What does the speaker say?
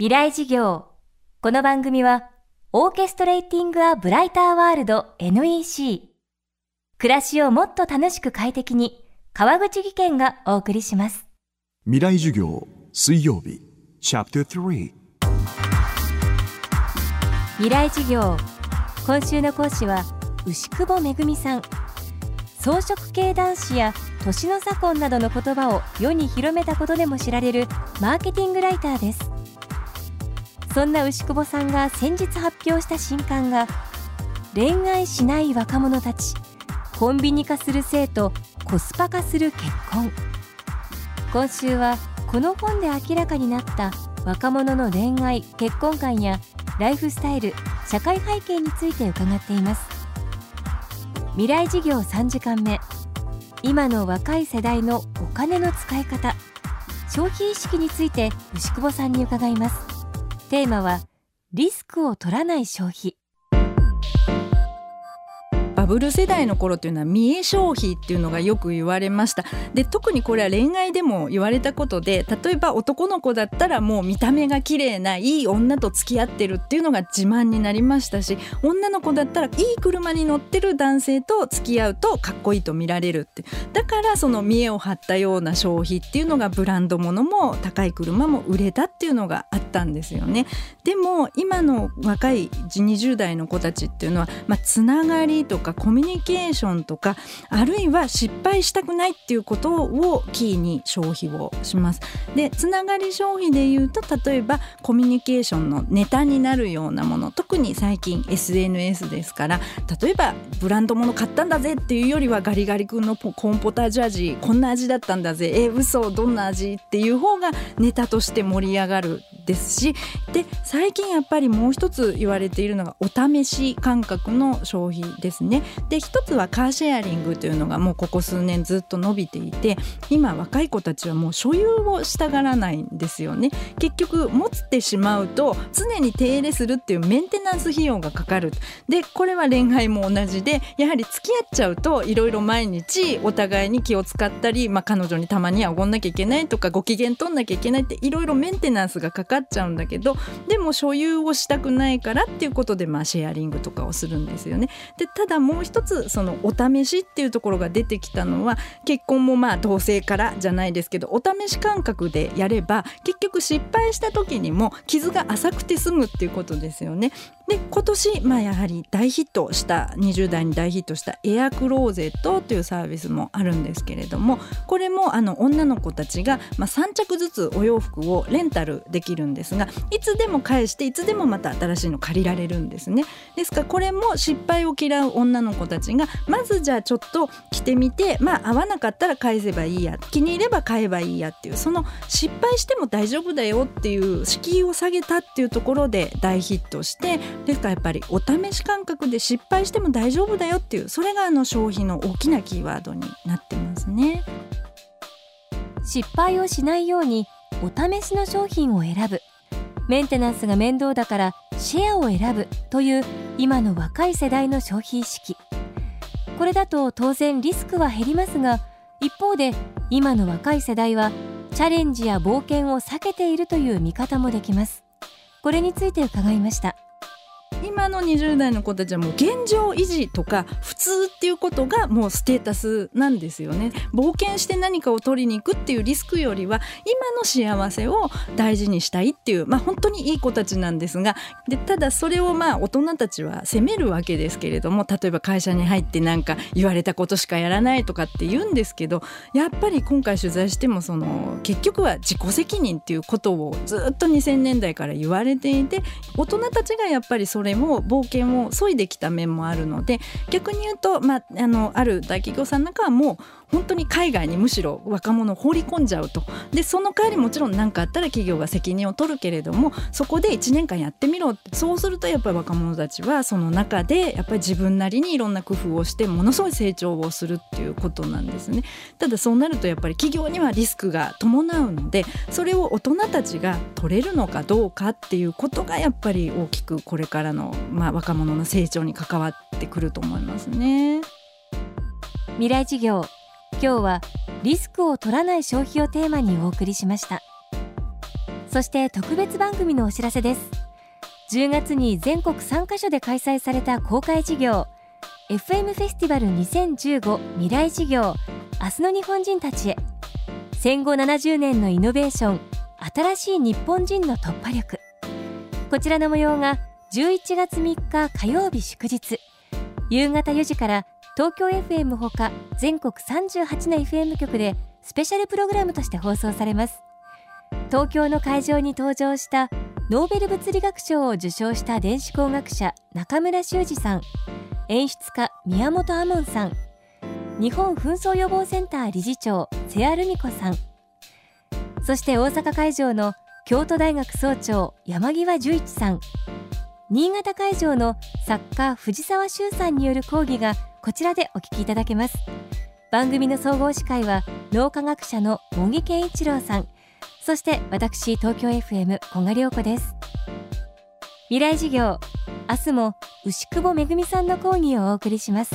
未来事業。この番組はオーケストレーティング・ア・ブライター・ワールド NEC 暮らしをもっと楽しく快適に川口義賢がお送りします。未来授業水曜日チャプター3未来事業。今週の講師は牛久保恵さん。装飾系男子や年の差婚などの言葉を世に広めたことでも知られるマーケティングライターですそんな牛久保さんが先日発表した新刊が恋愛しない若者たちコンビニ化する性とコスパ化する結婚。今週はこの本で明らかになった若者の恋愛結婚観やライフスタイル社会背景について伺っています。未来事業3時間目。今の若い世代のお金の使い方。消費意識について牛久保さんに伺います。テーマはリスクを取らない消費。バブル世代の頃というのは見栄消費っていうのがよく言われました。で特にこれは恋愛でも言われたことで例えば男の子だったらもう見た目が綺麗ないい女と付き合ってるっていうのが自慢になりましたし女の子だったらいい車に乗ってる男性と付き合うとかっこいいと見られるってだからその見栄を張ったような消費っていうのがブランド物も高い車も売れたっていうのがあった。たんですよね。でも今の若い20代の子たちっていうのは、まあ、つながりとかコミュニケーションとかあるいは失敗したくないっていうことをキーに消費をします。でつながり消費でいうと例えばコミュニケーションのネタになるようなもの。特に最近 SNS ですから。例えばブランド物買ったんだぜっていうよりはガリガリ君のコーンポタージュ味。こんな味だったんだぜ。え嘘。どんな味？っていう方がネタとして盛り上がる。ですしで最近やっぱりもう一つ言われているのがお試し感覚の消費ですね。で一つはカーシェアリングというのがもうここ数年ずっと伸びていて今若い子たちはもう所有をしたがらないんですよね。結局持ってしまうと常に手入れするっていうメンテナンス費用がかかる。でこれは恋愛も同じでやはり付き合っちゃうといろいろ毎日お互いに気を使ったり、まあ、彼女にたまにはおごんなきゃいけないとかご機嫌取んなきゃいけないっていろいろメンテナンスがかかっっちゃうんだけどでも所有をしたくないからっていうことでまあシェアリングとかをするんですよね。でただもう一つそのお試しっていうところが出てきたのは結婚もまあ同性からじゃないですけどお試し感覚でやれば結局失敗した時にも傷が浅くて済むっていうことですよね。で今年まあやはり大ヒットした20代に大ヒットしたエアクローゼットというサービスもあるんですけれどもこれもあの女の子たちがまあ3着ずつお洋服をレンタルできるんですがいつでも返していつでもまた新しいの借りられるんですね。ですからこれも失敗を嫌う女の子たちがまずじゃあちょっと着てみてまあ合わなかったら返せばいいや気に入れば買えばいいやっていうその失敗しても大丈夫だよっていう敷居を下げたっていうところで大ヒットしてですからやっぱりお試し感覚で失敗しても大丈夫だよっていうそれがあの消費の大きなキーワードになってますね。失敗をしないようにお試しの商品を選ぶ。メンテナンスが面倒だからシェアを選ぶという今の若い世代の消費意識。これだと当然リスクは減りますが一方で今の若い世代はチャレンジや冒険を避けているという見方もできます。これについて伺いました。今の20代の子たちはもう現状維持とか普通っていうことがもうステータスなんですよね。冒険して何かを取りに行くっていうリスクよりは今の幸せを大事にしたいっていうまあ本当にいい子たちなんですが。でただそれをまあ大人たちは責めるわけですけれども例えば会社に入ってなんか言われたことしかやらないとかって言うんですけどやっぱり今回取材してもその結局は自己責任っていうことをずっと2000年代から言われていて大人たちがやっぱりそれも冒険を削いできた面もあるので逆に言うと、まあ、あのある大企業さんなんかはもう本当に海外にむしろ若者を放り込んじゃうとでその代わりもちろん何かあったら企業が責任を取るけれどもそこで1年間やってみろそうするとやっぱり若者たちはその中でやっぱり自分なりにいろんな工夫をしてものすごい成長をするっていうことなんですね。ただそうなるとやっぱり企業にはリスクが伴うのでそれを大人たちが取れるのかどうかっていうことがやっぱり大きくこれからの、まあ、若者の成長に関わってくると思いますね。未来事業今日はリスクを取らない消費をテーマにお送りしました。そして特別番組のお知らせです。10月に全国3カ所で開催された公開事業 FM フェスティバル2015未来事業明日の日本人たちへ。戦後70年のイノベーション新しい日本人の突破力。こちらの模様が11月3日火曜日祝日。夕方4時から東京 FM ほか全国38の FM 局でスペシャルプログラムとして放送されます。東京の会場に登場したノーベル物理学賞を受賞した電子工学者中村修二さん。演出家宮本亞門さん。日本紛争予防センター理事長瀬谷留美子さん。そして大阪会場の京都大学総長山際十一さん。新潟会場の作家藤沢修さんによる講義がこちらでお聞きいただけます。番組の総合司会は脳科学者の茂木健一郎さん。そして私東京 FM 小賀良子です。未来事業明日も牛久保めぐみさんの講義をお送りします。